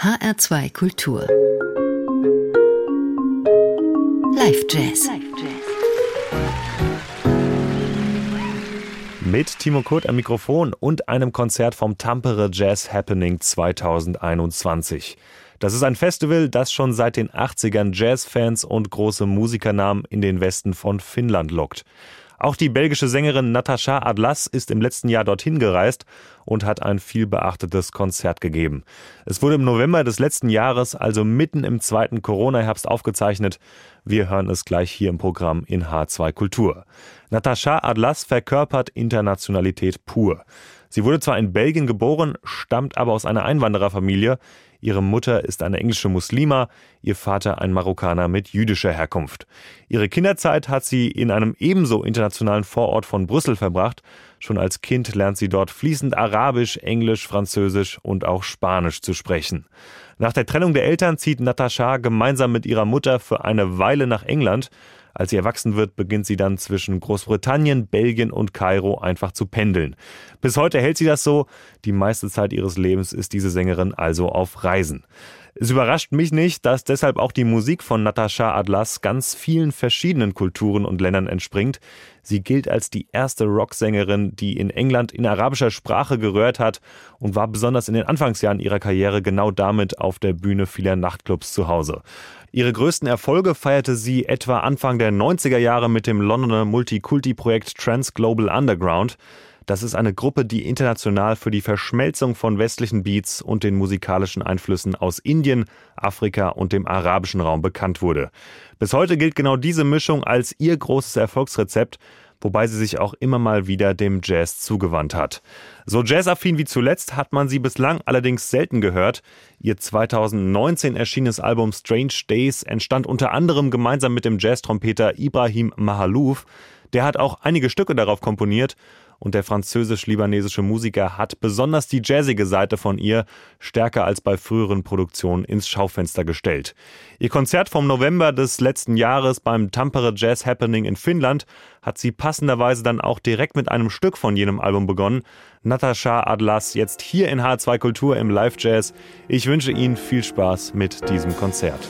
HR2 Kultur. Live Jazz. Mit Timo Kurt am Mikrofon und einem Konzert vom Tampere Jazz Happening 2021. Das ist ein Festival, das schon seit den 80ern Jazzfans und große Musikernamen in den Westen von Finnland lockt. Auch die belgische Sängerin Natascha Adlas ist im letzten Jahr dorthin gereist und hat ein viel beachtetes Konzert gegeben. Es wurde im November des letzten Jahres, also mitten im zweiten Corona-Herbst aufgezeichnet. Wir hören es gleich hier im Programm in H2 Kultur. Natascha Adlas verkörpert Internationalität pur. Sie wurde zwar in Belgien geboren, stammt aber aus einer Einwandererfamilie. Ihre Mutter ist eine englische Muslima, ihr Vater ein Marokkaner mit jüdischer Herkunft. Ihre Kinderzeit hat sie in einem ebenso internationalen Vorort von Brüssel verbracht. Schon als Kind lernt sie dort fließend Arabisch, Englisch, Französisch und auch Spanisch zu sprechen. Nach der Trennung der Eltern zieht Natascha gemeinsam mit ihrer Mutter für eine Weile nach England. Als sie erwachsen wird, beginnt sie dann zwischen Großbritannien, Belgien und Kairo einfach zu pendeln. Bis heute hält sie das so. Die meiste Zeit ihres Lebens ist diese Sängerin also auf Reisen. Es überrascht mich nicht, dass deshalb auch die Musik von Natascha Atlas ganz vielen verschiedenen Kulturen und Ländern entspringt. Sie gilt als die erste Rocksängerin, die in England in arabischer Sprache gerührt hat und war besonders in den Anfangsjahren ihrer Karriere genau damit auf der Bühne vieler Nachtclubs zu Hause. Ihre größten Erfolge feierte sie etwa Anfang der 90er Jahre mit dem Londoner Multikulti-Projekt Trans Global Underground. Das ist eine Gruppe, die international für die Verschmelzung von westlichen Beats und den musikalischen Einflüssen aus Indien, Afrika und dem arabischen Raum bekannt wurde. Bis heute gilt genau diese Mischung als ihr großes Erfolgsrezept, wobei sie sich auch immer mal wieder dem Jazz zugewandt hat. So jazzaffin wie zuletzt hat man sie bislang allerdings selten gehört. Ihr 2019 erschienenes Album Strange Days entstand unter anderem gemeinsam mit dem Jazztrompeter Ibrahim Mahalouf. Der hat auch einige Stücke darauf komponiert und der französisch-libanesische Musiker hat besonders die jazzige Seite von ihr stärker als bei früheren Produktionen ins Schaufenster gestellt. Ihr Konzert vom November des letzten Jahres beim Tampere Jazz Happening in Finnland hat sie passenderweise dann auch direkt mit einem Stück von jenem Album begonnen. Natascha Adlas jetzt hier in H2 Kultur im Live Jazz. Ich wünsche Ihnen viel Spaß mit diesem Konzert.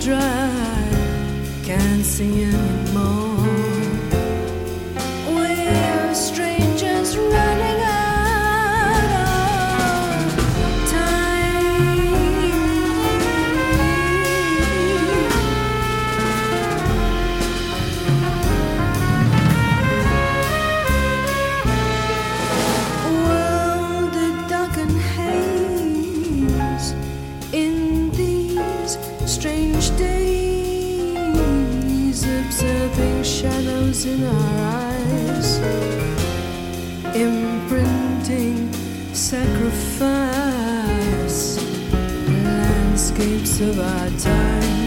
Dry, can't see anymore. Shadows in our eyes, imprinting sacrifice, landscapes of our time.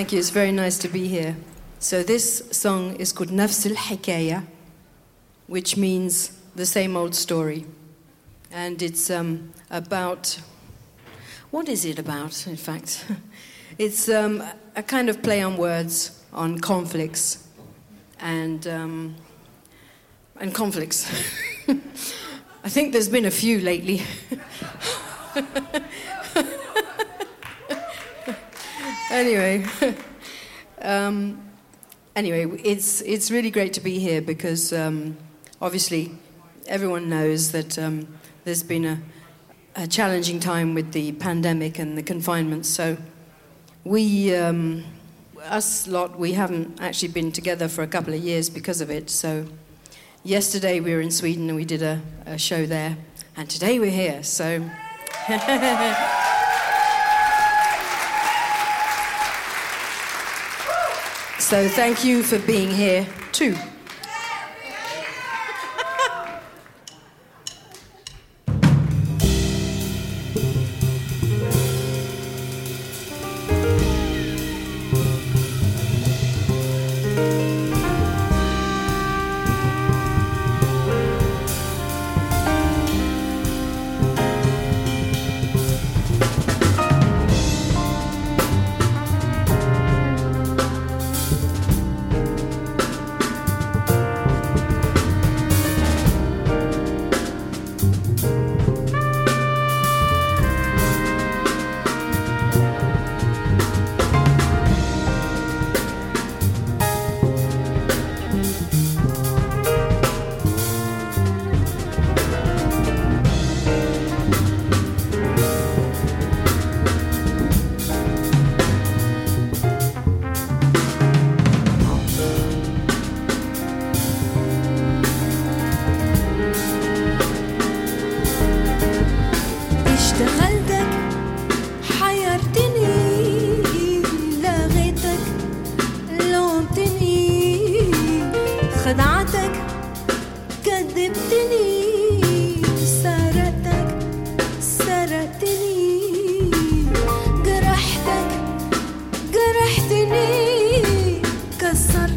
Thank you. It's very nice to be here. So this song is called Nafs al-Hikaya, which means the same old story. And it's um, about what is it about, in fact? it's um, a kind of play on words on conflicts and, um, and conflicts. I think there's been a few lately. anyway, um, anyway, it's it's really great to be here because um, obviously everyone knows that um, there's been a, a, challenging time with the pandemic and the confinement. So we, um, us lot, we haven't actually been together for a couple of years because of it. So yesterday we were in Sweden and we did a, a show there, and today we're here. So. So thank you for being here too.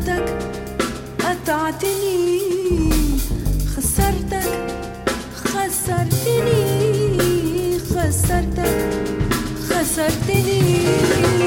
خسرتك قطعتني خسرتك خسرتني. خسرتك خسرتني.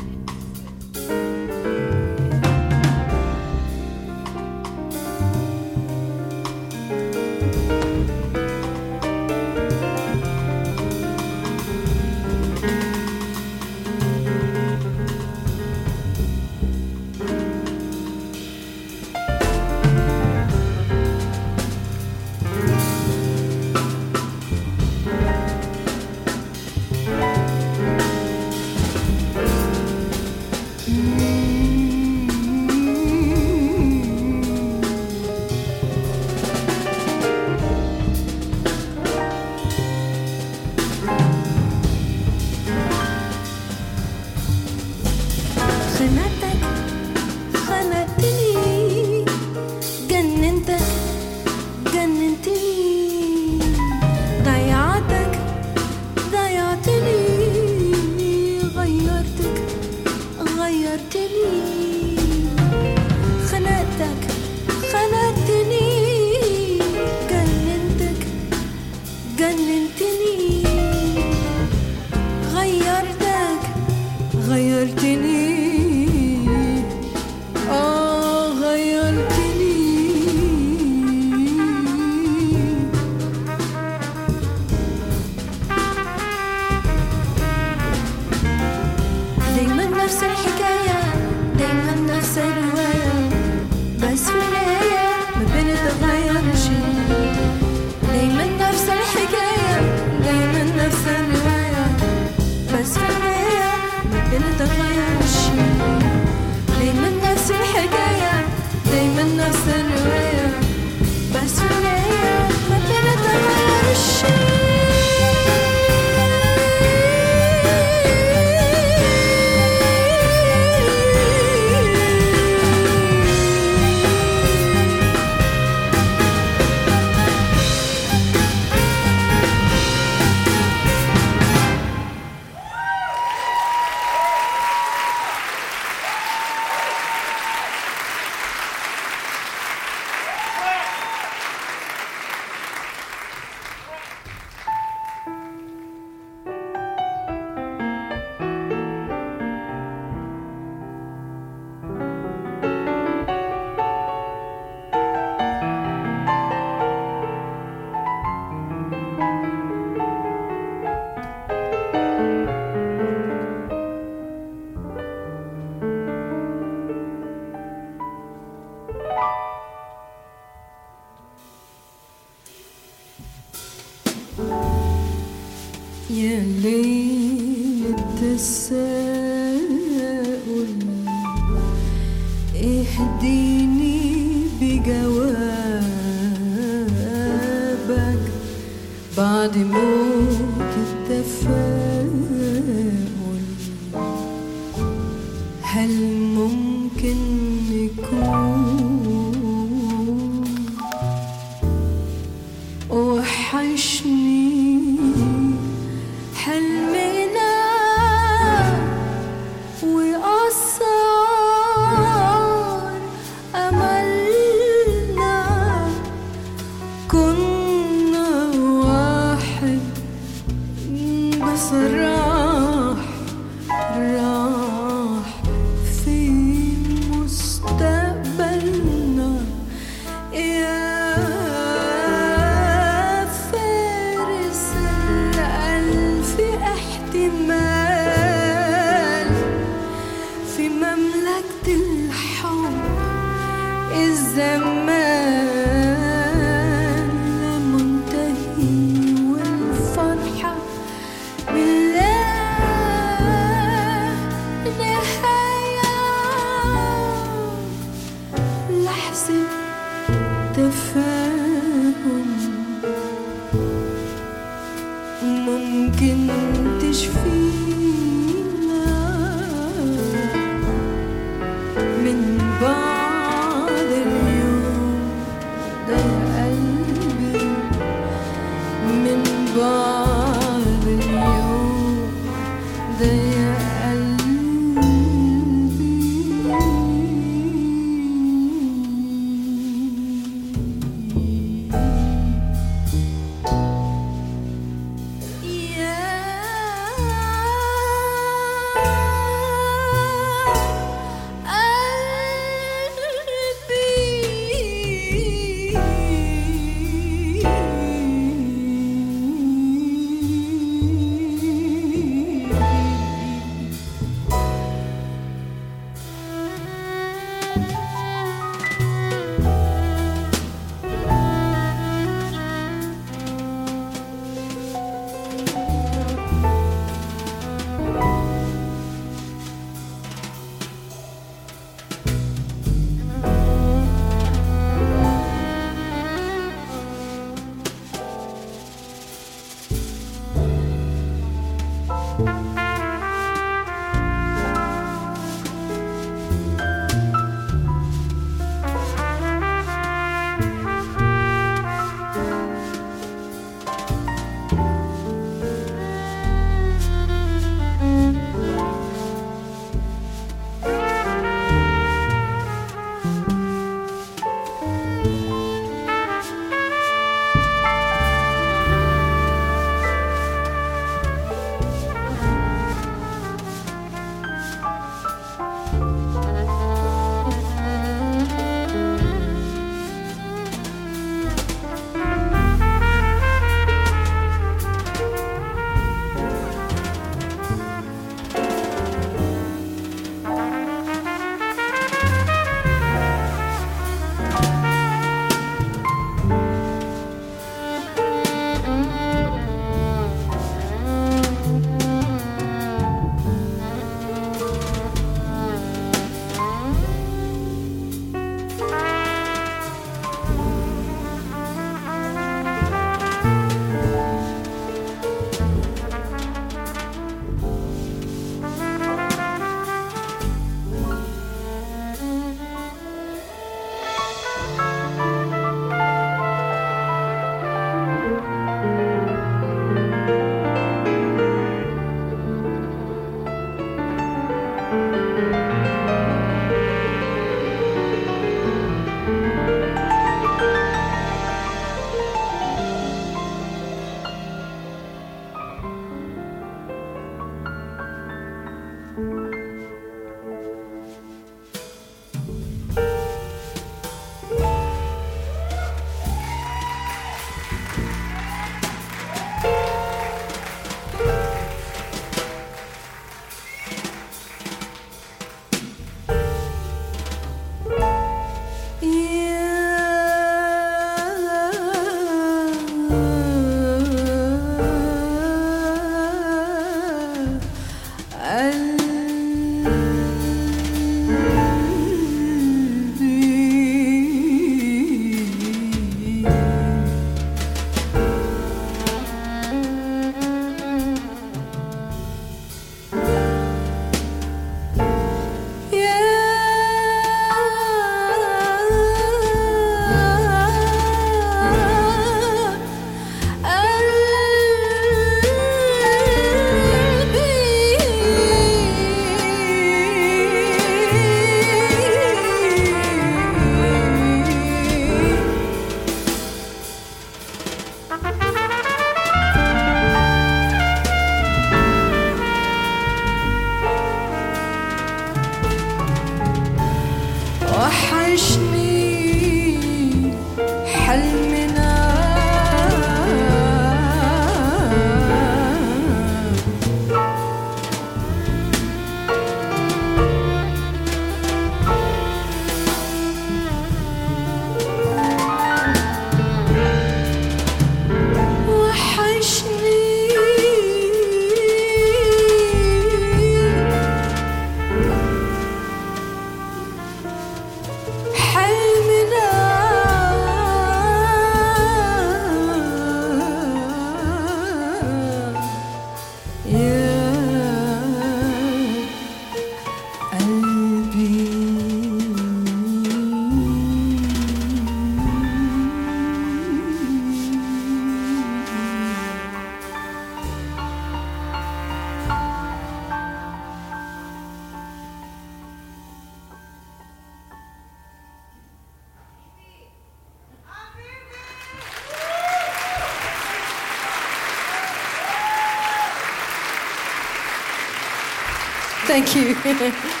Thank you.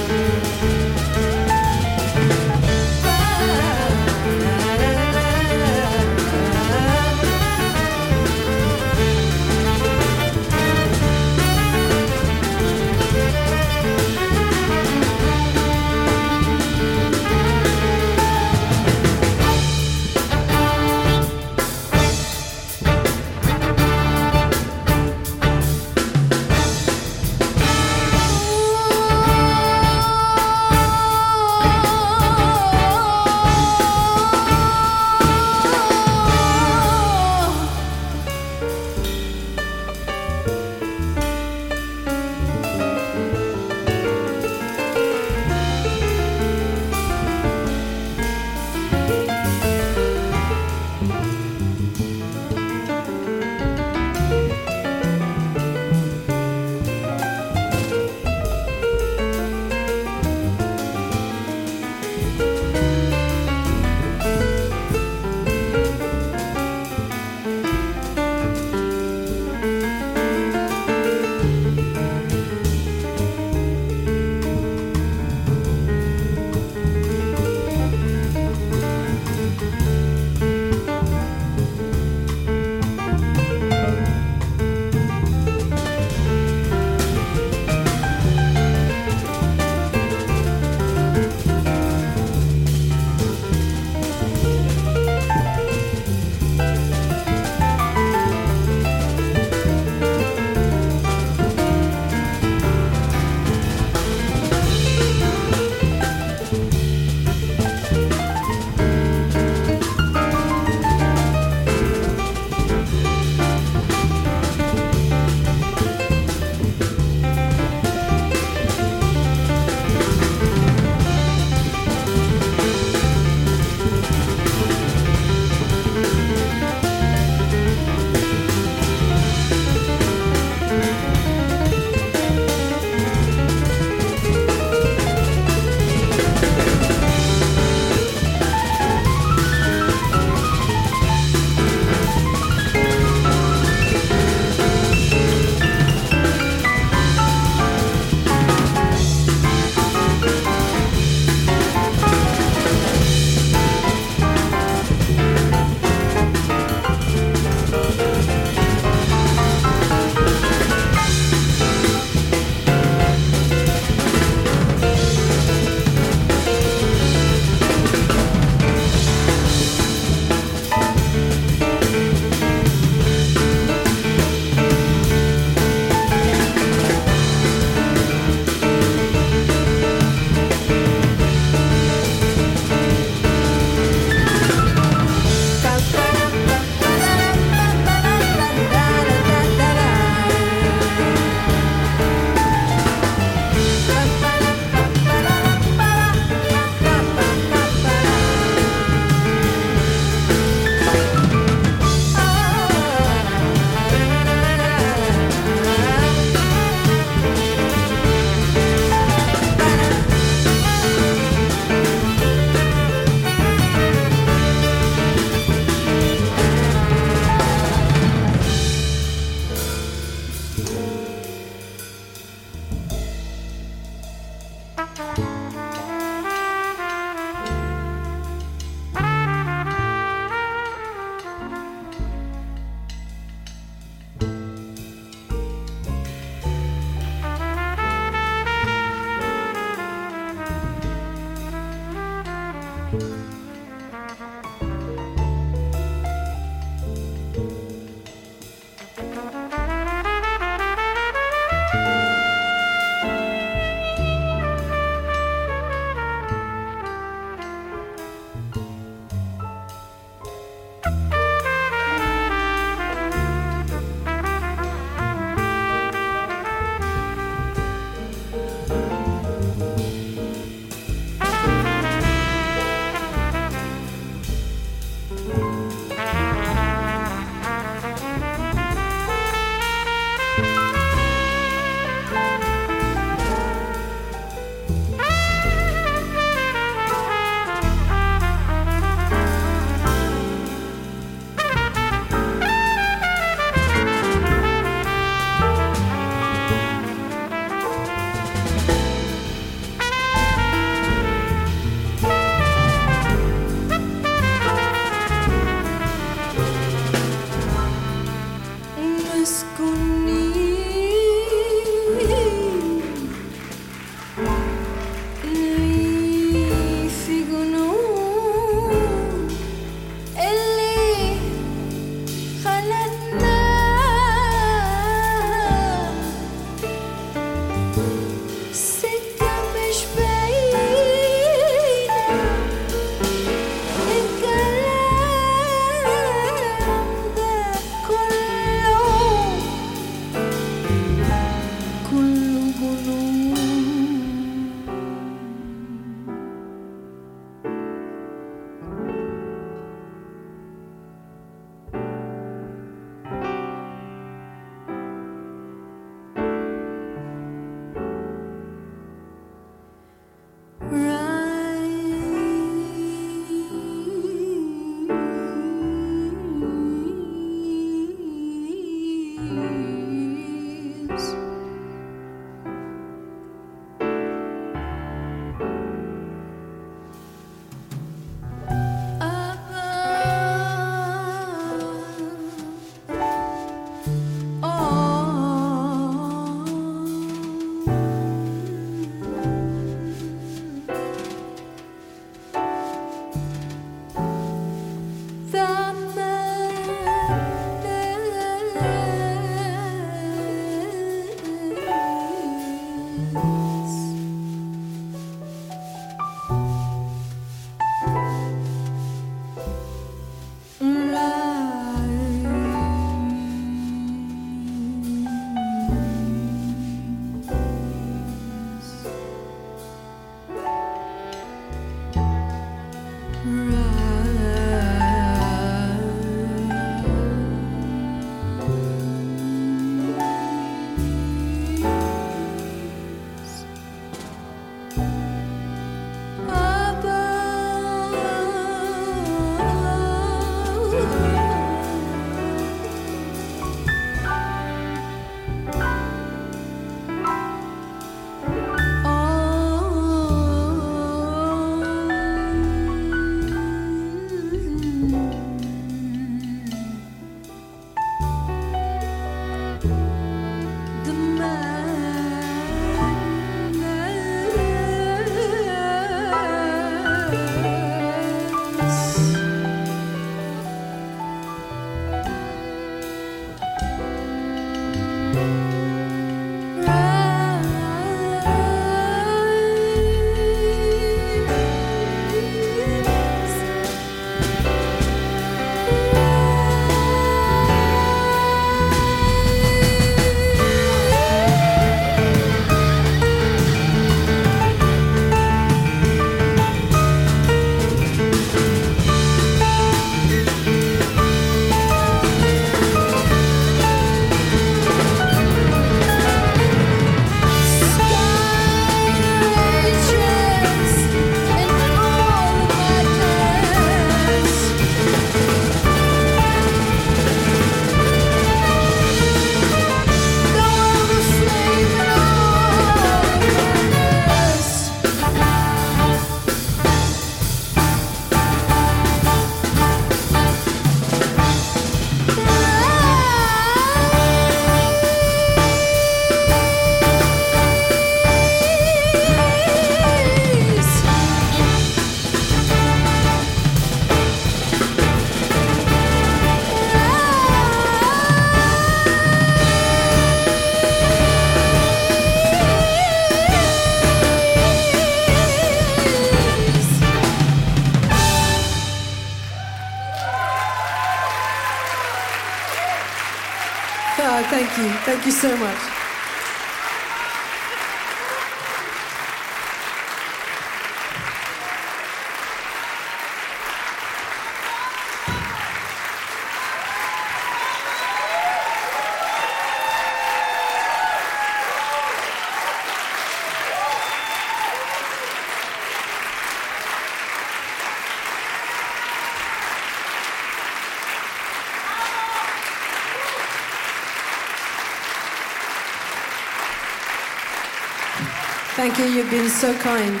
Thank you, you've been so kind.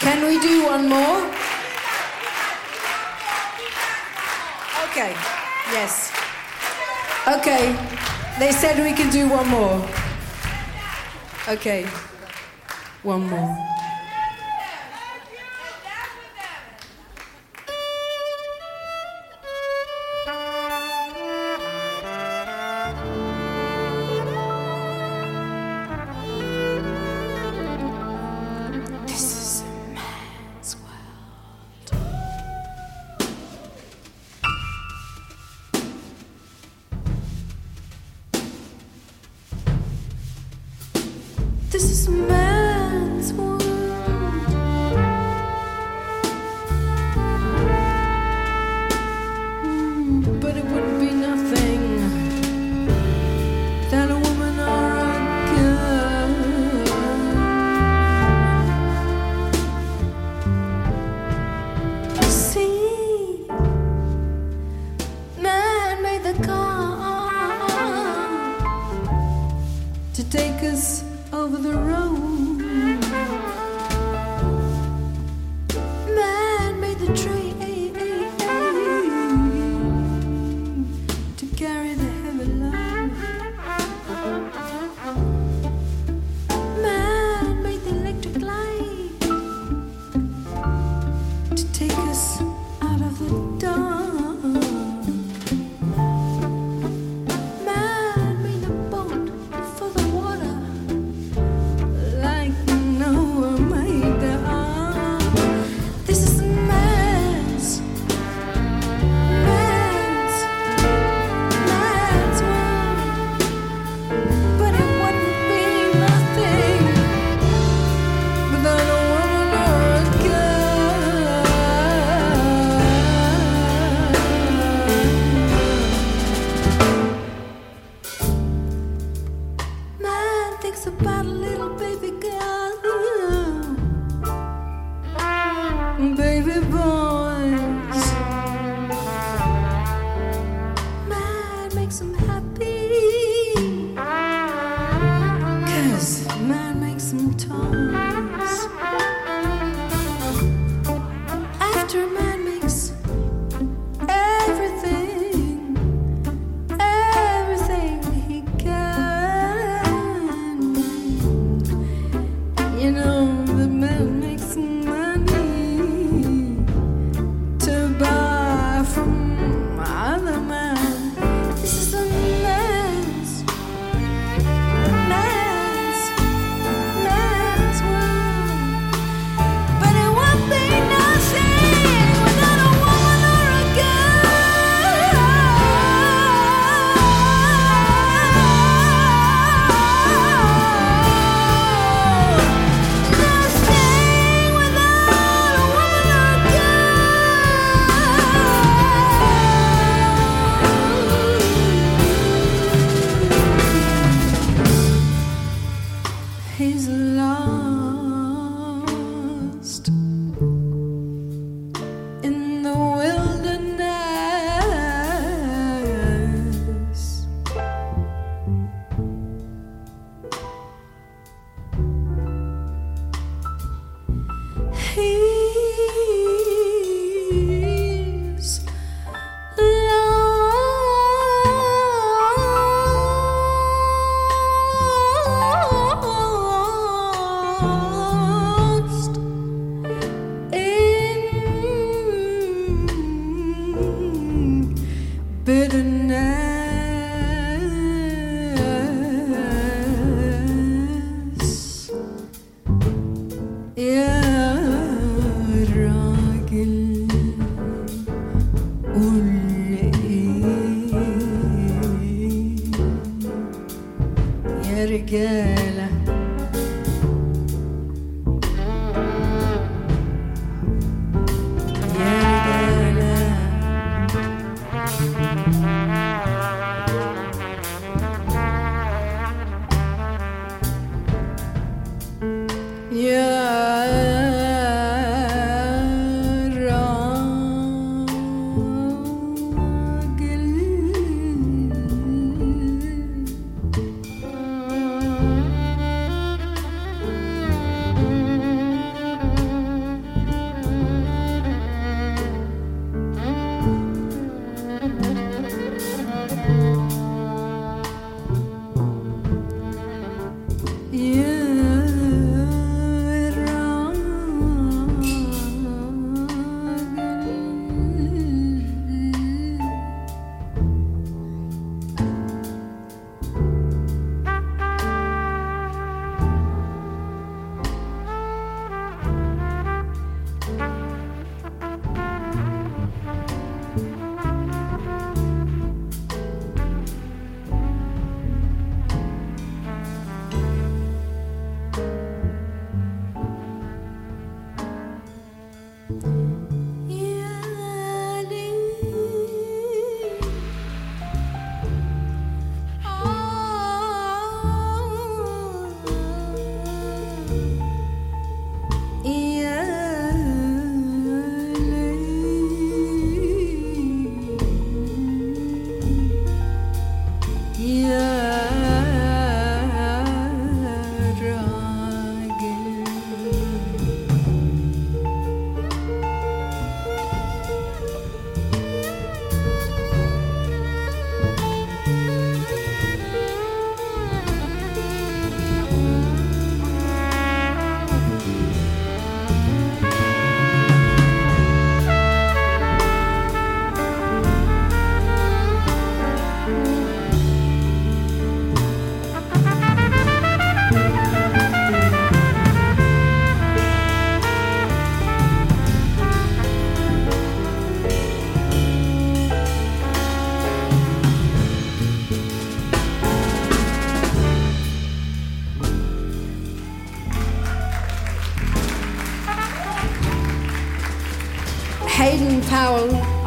Can we do one more? Okay, yes. Okay, they said we can do one more. Okay, one more. about a little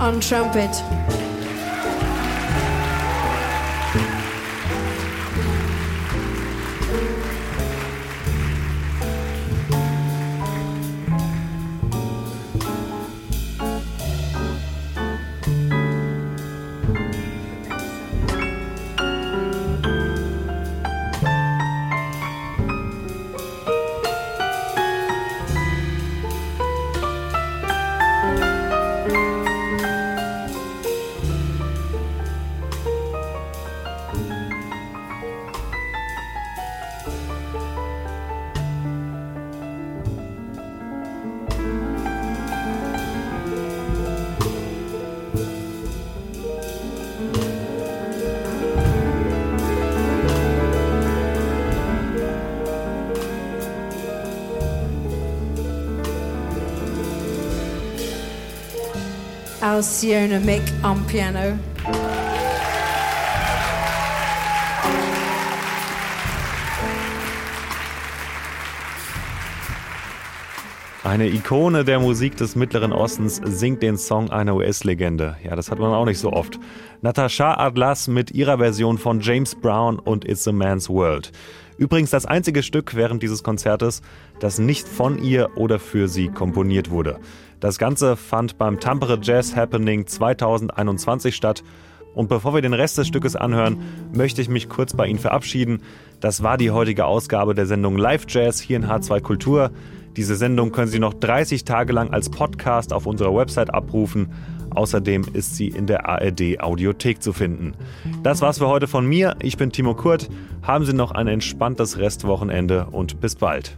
on trumpet. Alciona Mick on piano. Eine Ikone der Musik des Mittleren Ostens singt den Song einer US-Legende. Ja, das hat man auch nicht so oft. Natasha Atlas mit ihrer Version von James Brown und It's a Man's World. Übrigens das einzige Stück während dieses Konzertes, das nicht von ihr oder für sie komponiert wurde. Das Ganze fand beim Tampere Jazz Happening 2021 statt. Und bevor wir den Rest des Stückes anhören, möchte ich mich kurz bei Ihnen verabschieden. Das war die heutige Ausgabe der Sendung Live Jazz hier in H2 Kultur. Diese Sendung können Sie noch 30 Tage lang als Podcast auf unserer Website abrufen. Außerdem ist sie in der ARD Audiothek zu finden. Das war's für heute von mir. Ich bin Timo Kurt. Haben Sie noch ein entspanntes Restwochenende und bis bald.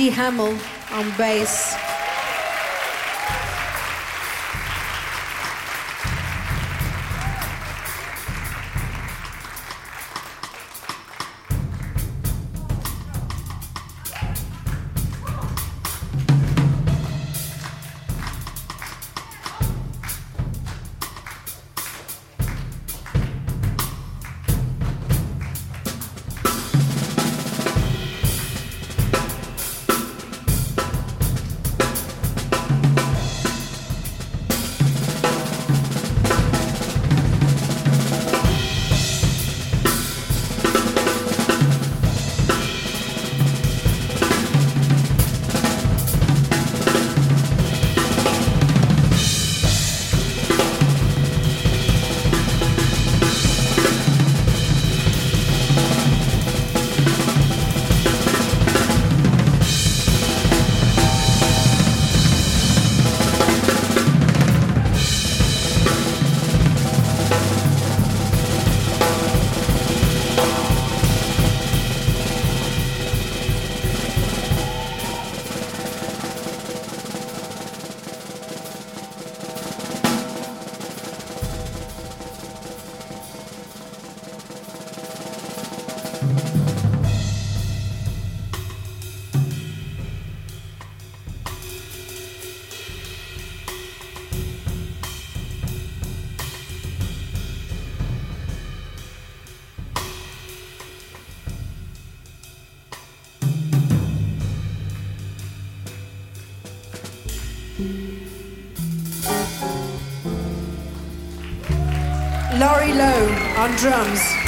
Andy Hamill on bass. Drums.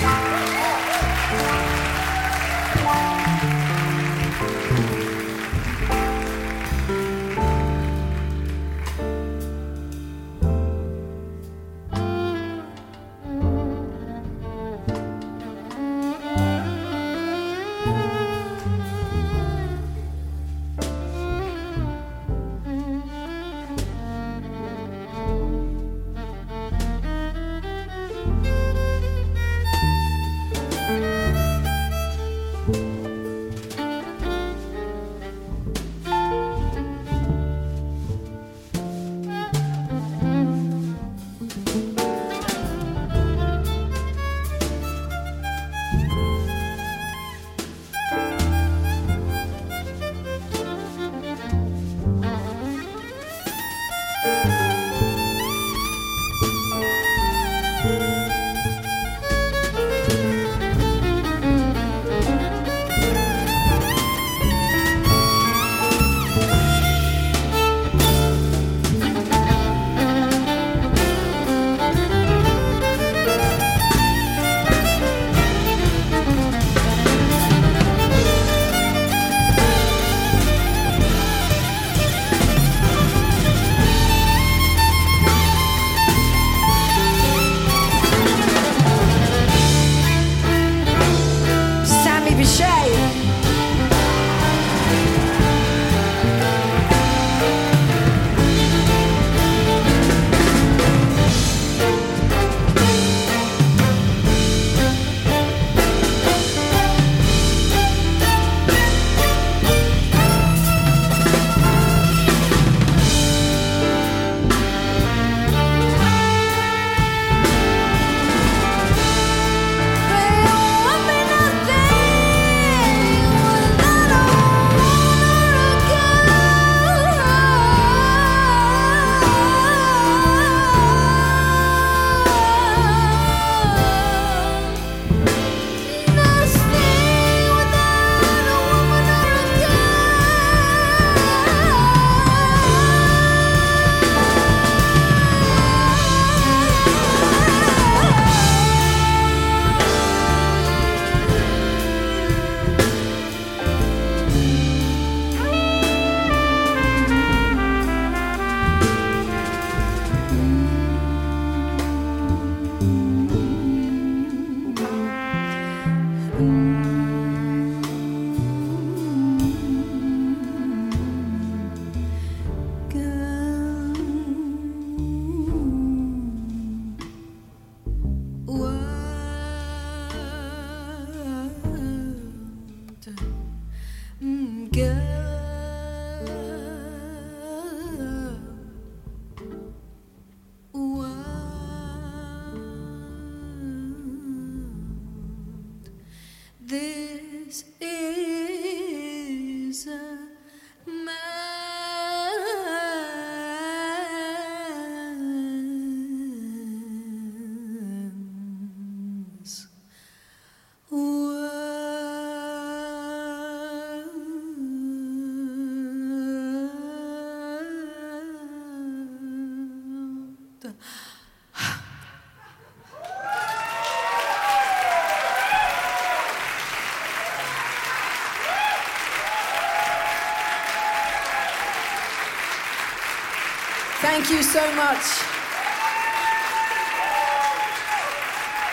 Thank you so much.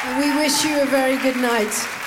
And we wish you a very good night.